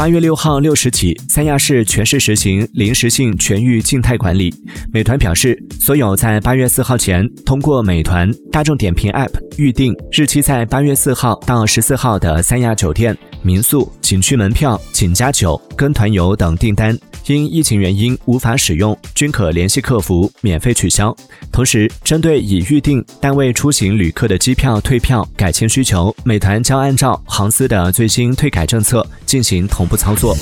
八月六号六时起，三亚市全市实行临时性全域静态管理。美团表示，所有在八月四号前通过美团、大众点评 App 预订日期在八月四号到十四号的三亚酒店、民宿、景区门票、请加酒、跟团游等订单，因疫情原因无法使用，均可联系客服免费取消。同时，针对已预订但未出行旅客的机票退票、改签需求，美团将按照航司的最新退改政策进行同步操作。